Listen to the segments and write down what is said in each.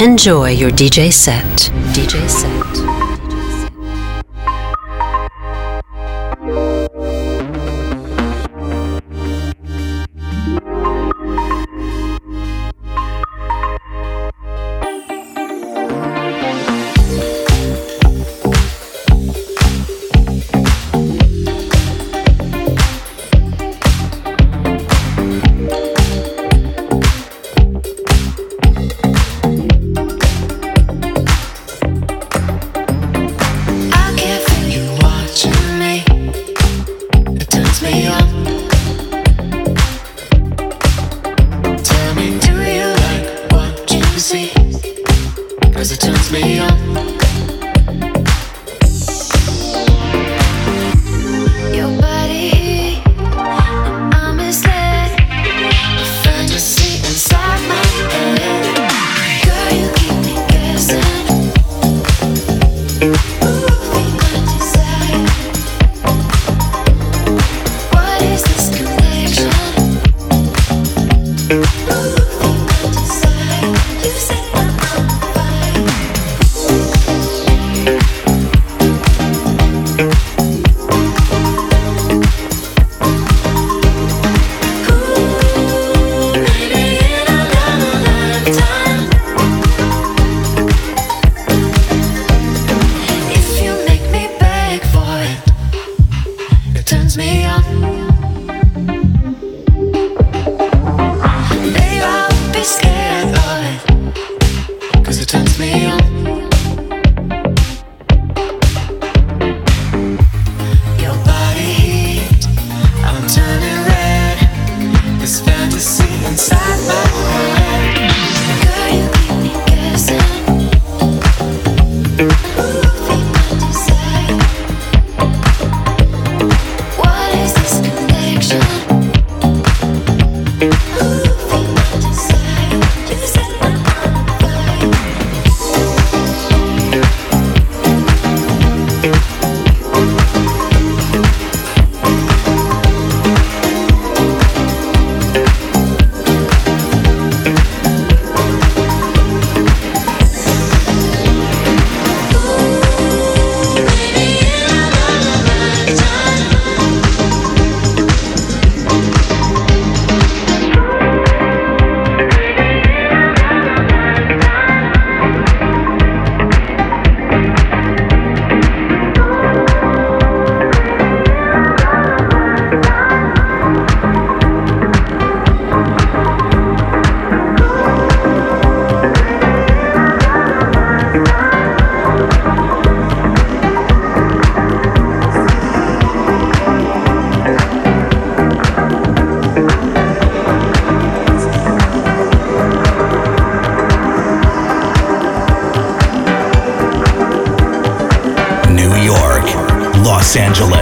Enjoy your DJ set. DJ set.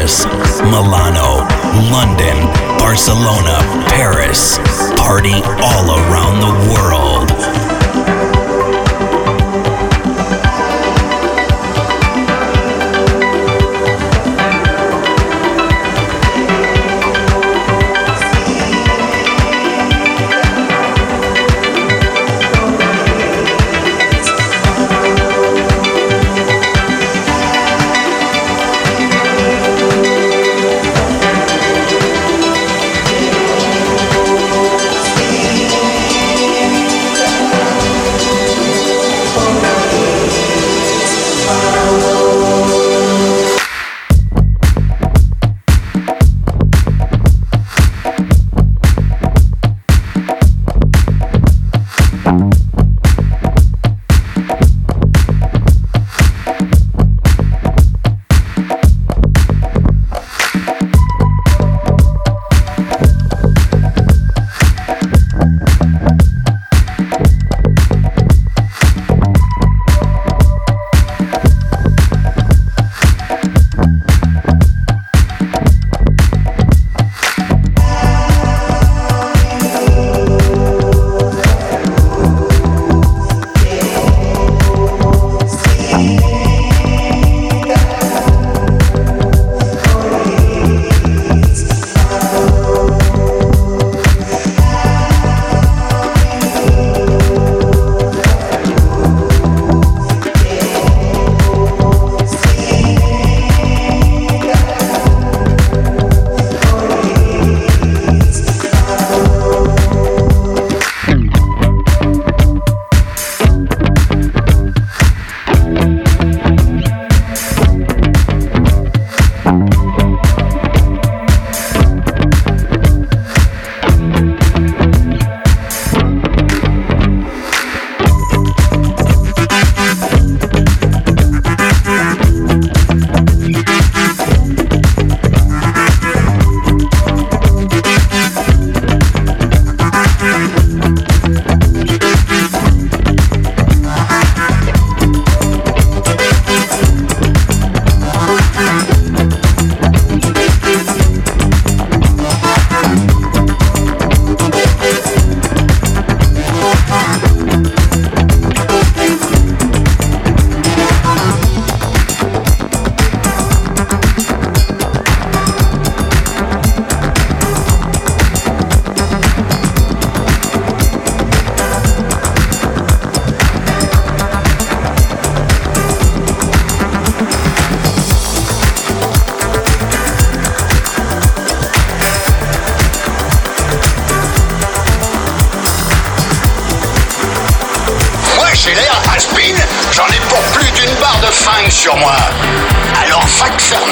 Paris, Milano, London, Barcelona, Paris. Party all around the world. Sur moi. Alors va te faire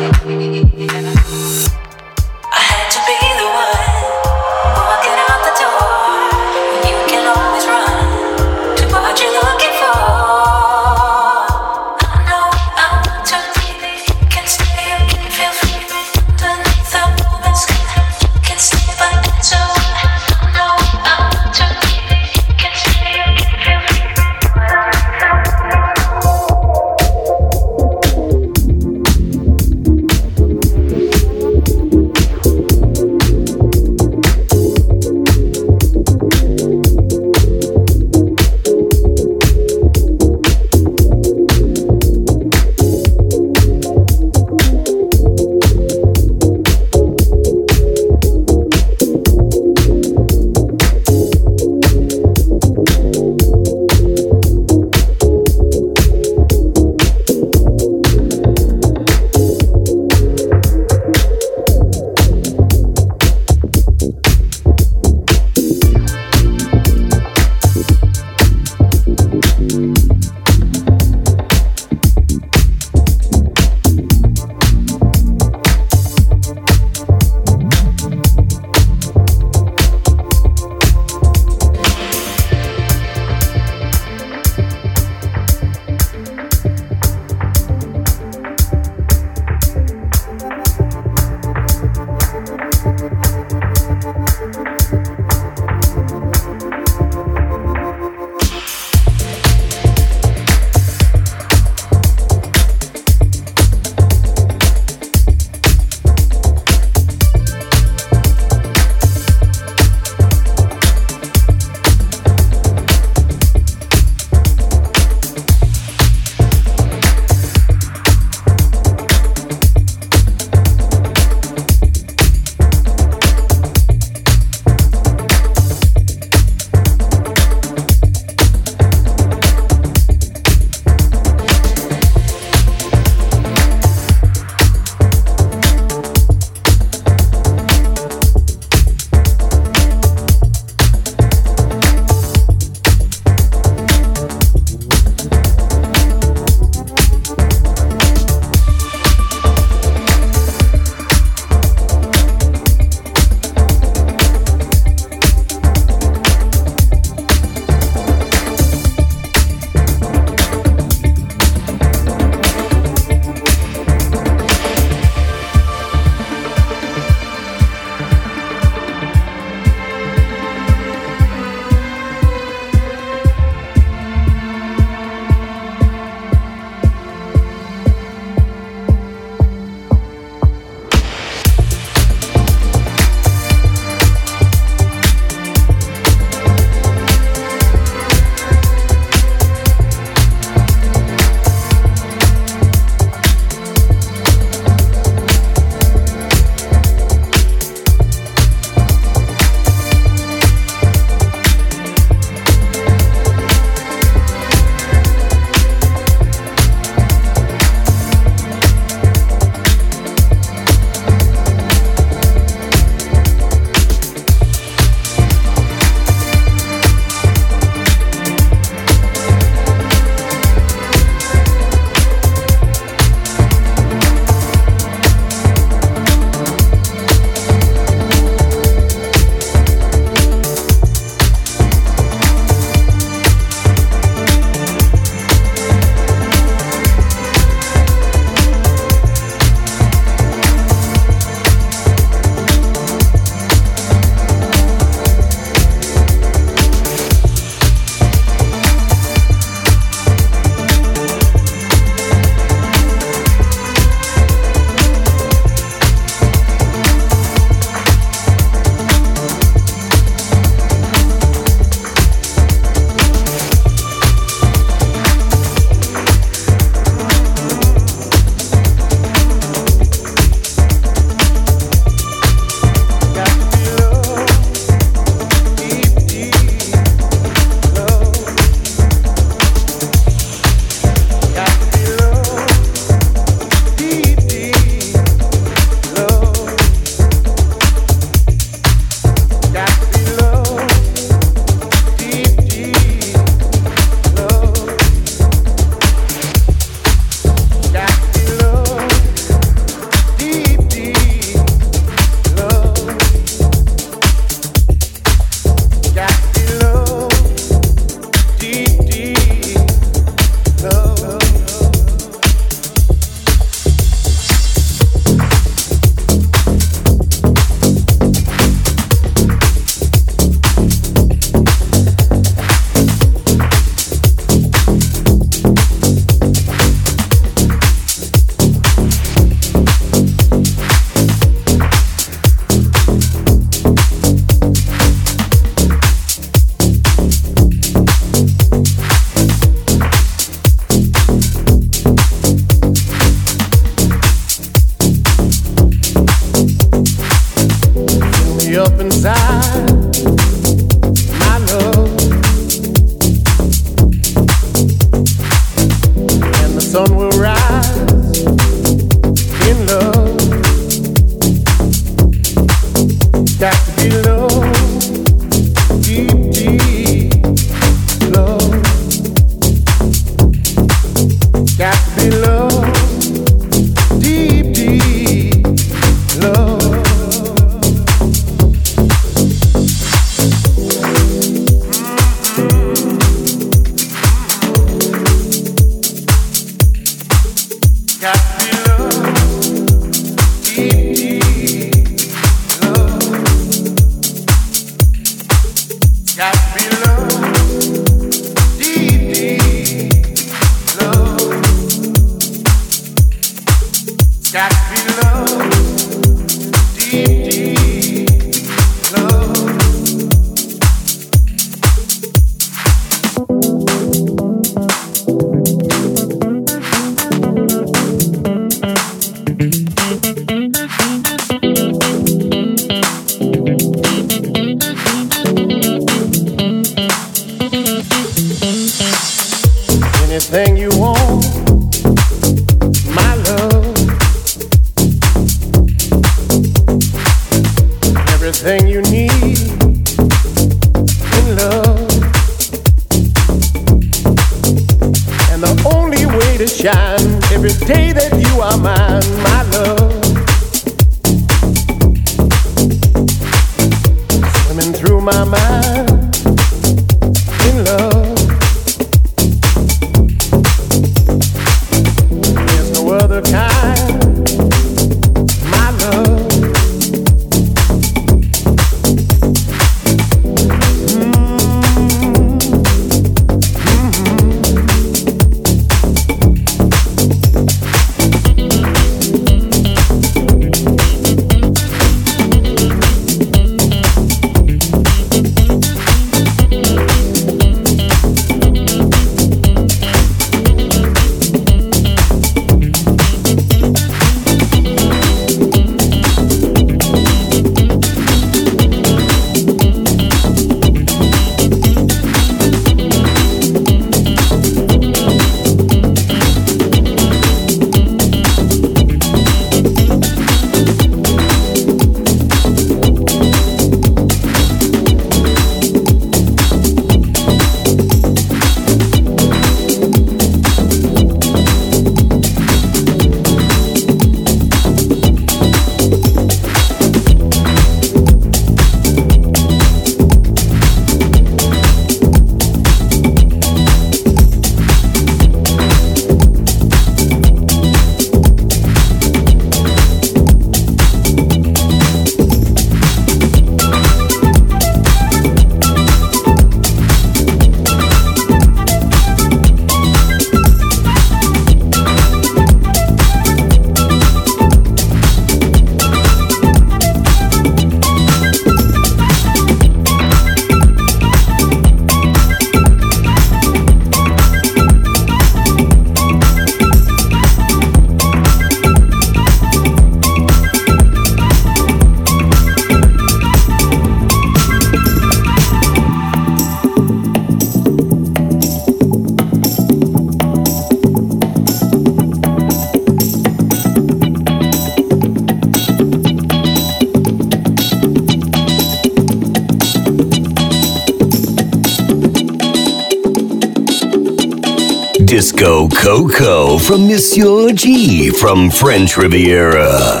from Monsieur G from French Riviera.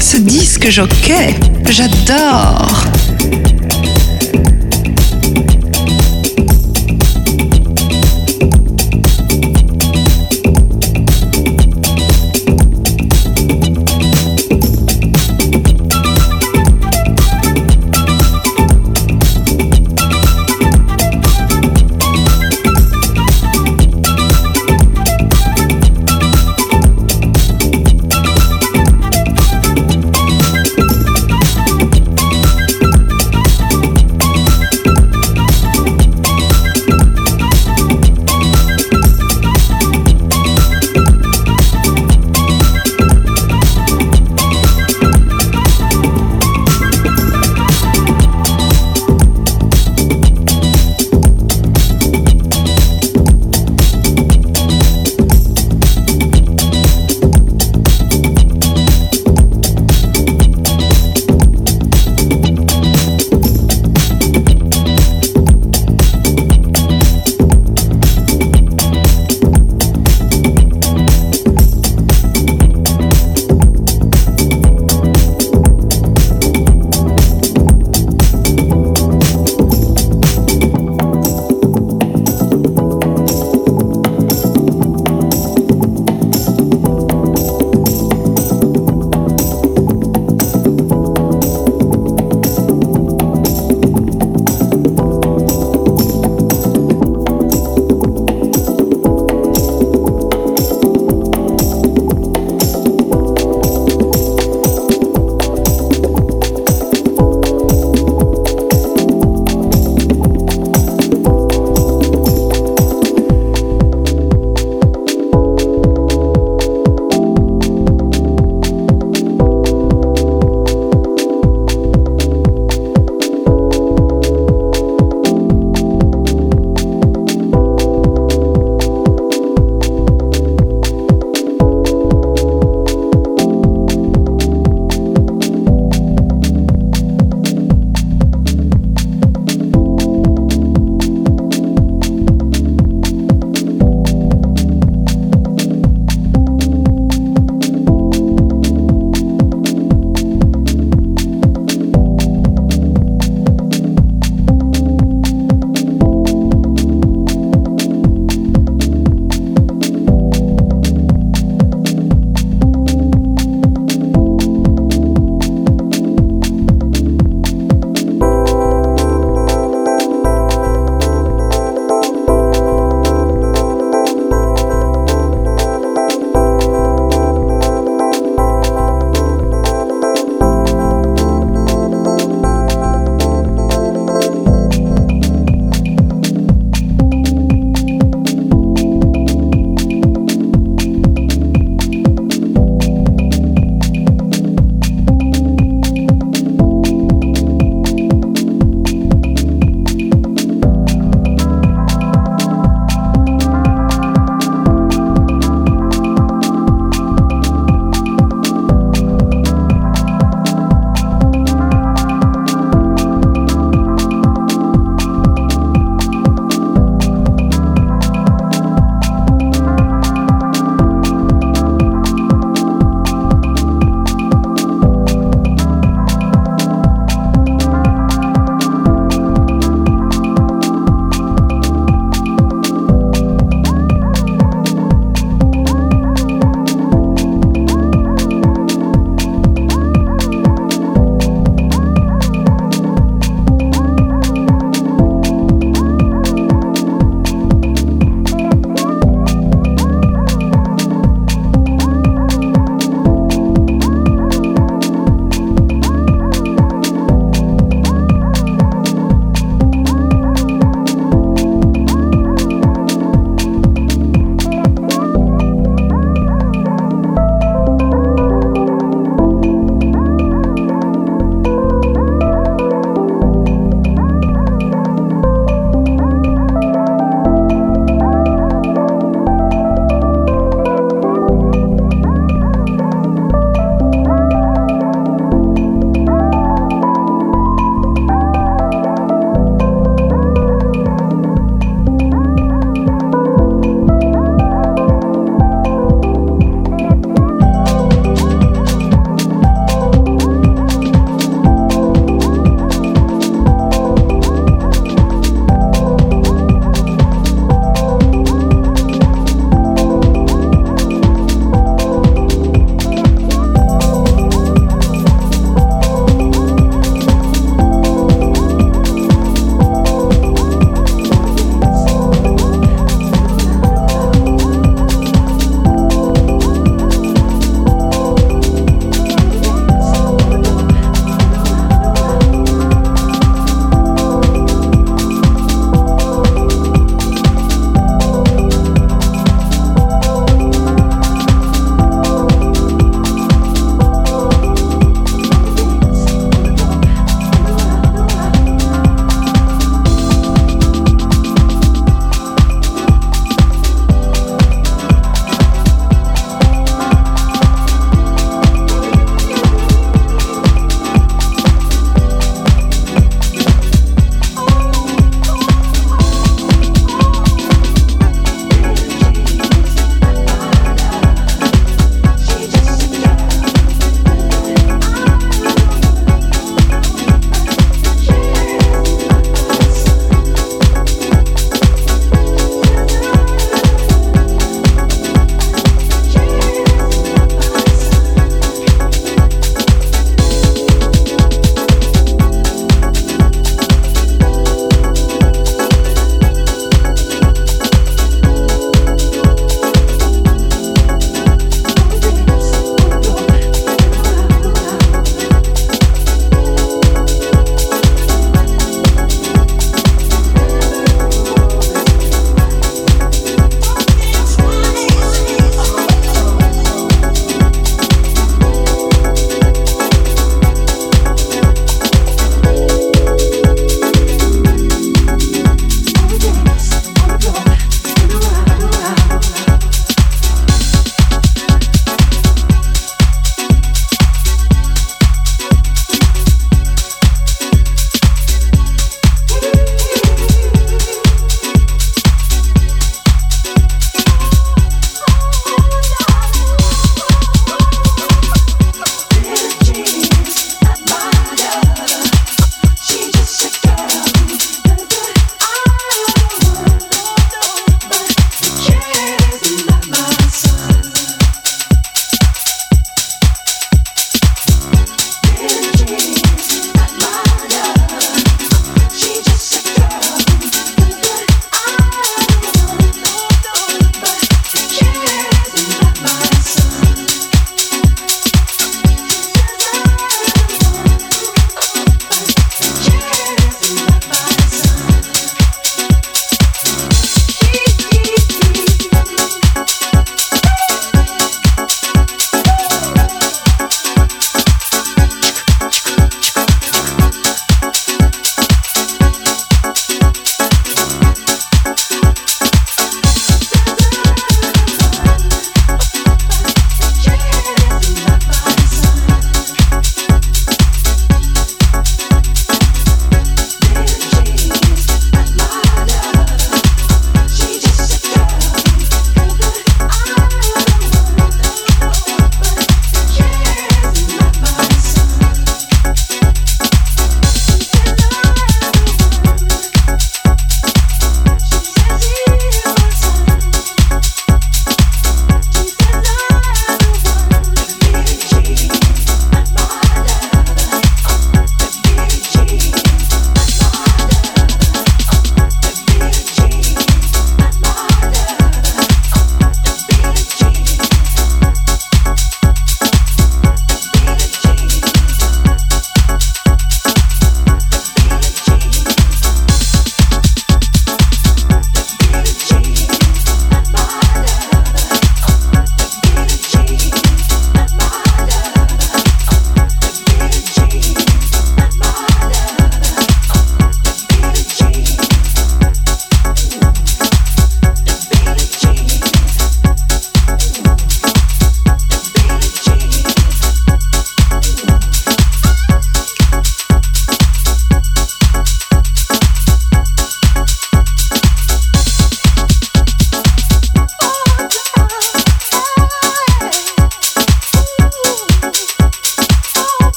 Ce disque jockey, j'adore.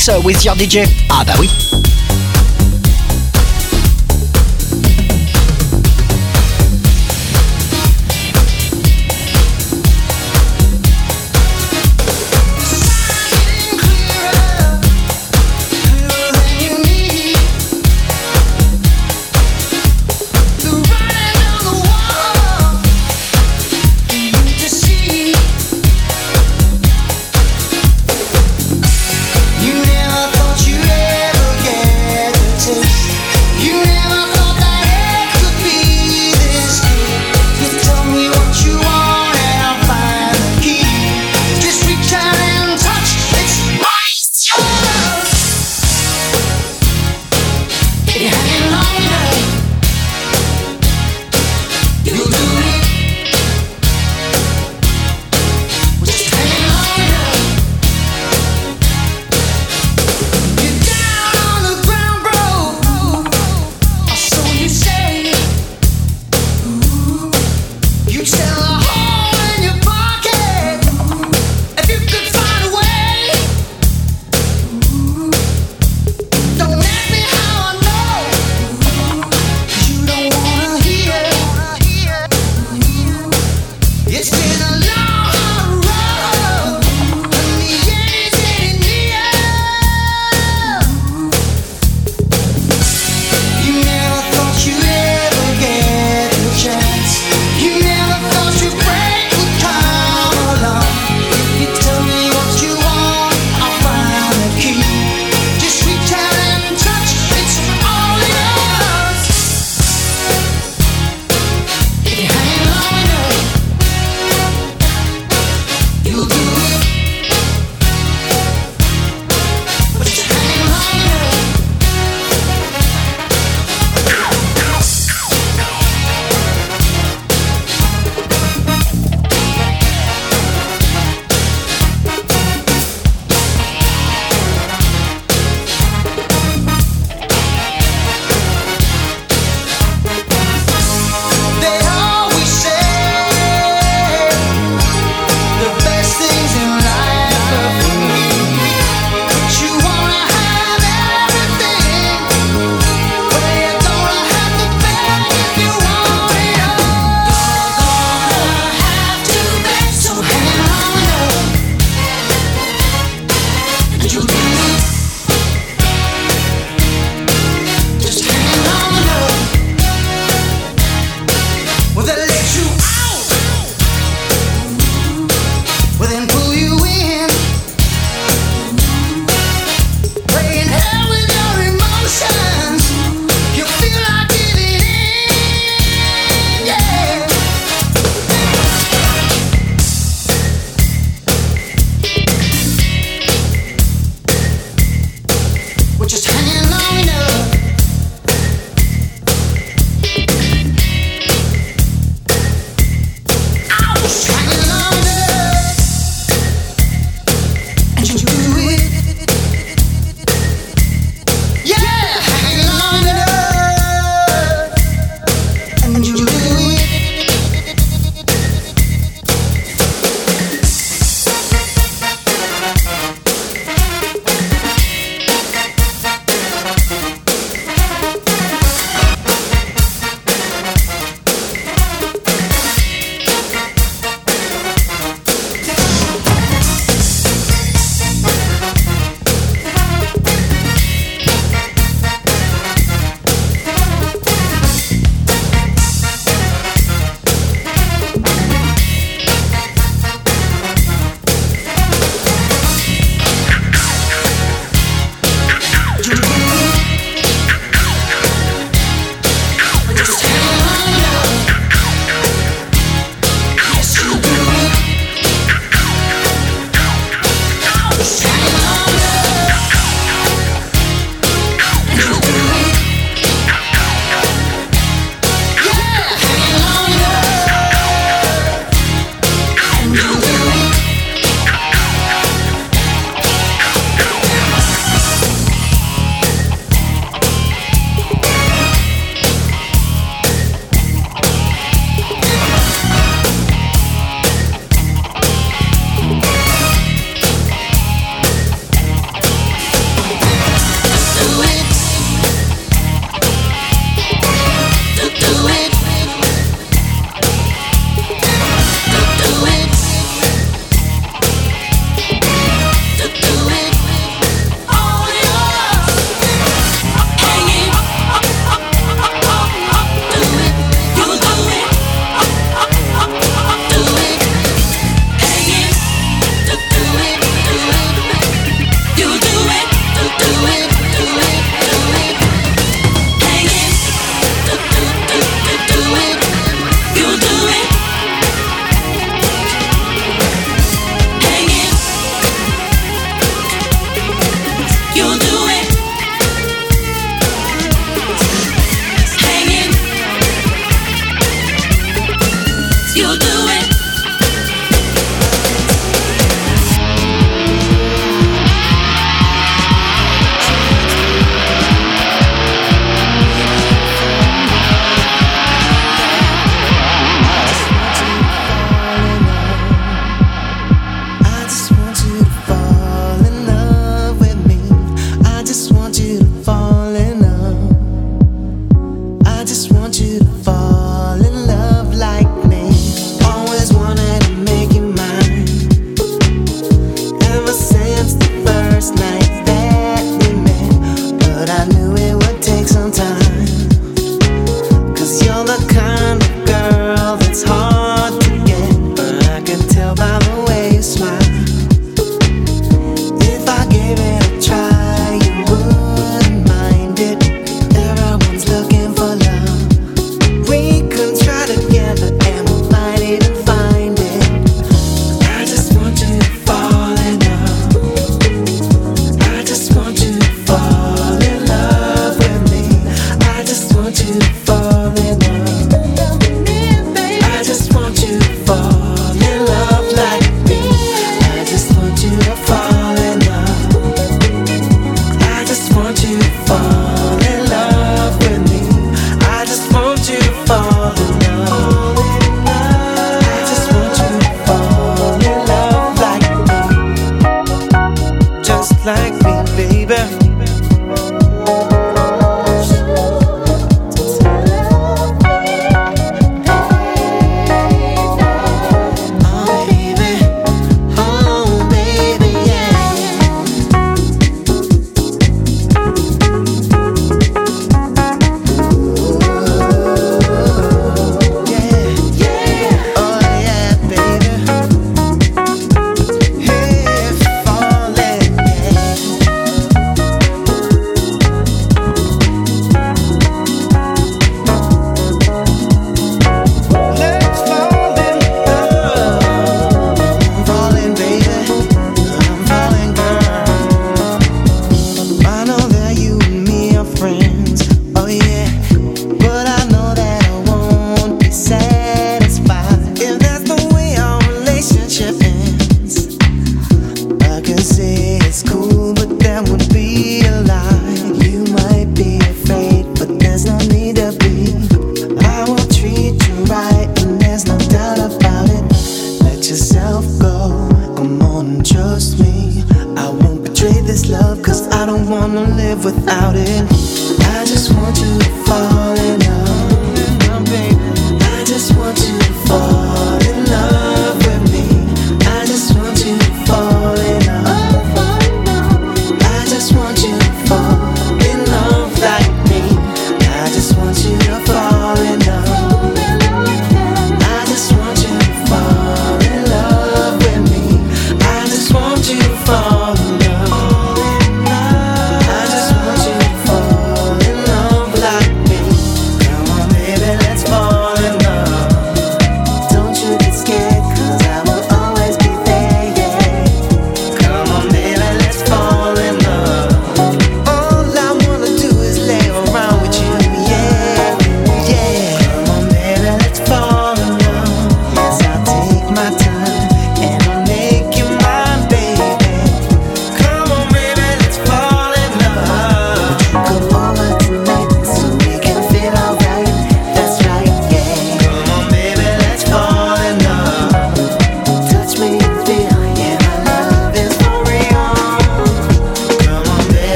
Mix with your DJ. Ah bah oui.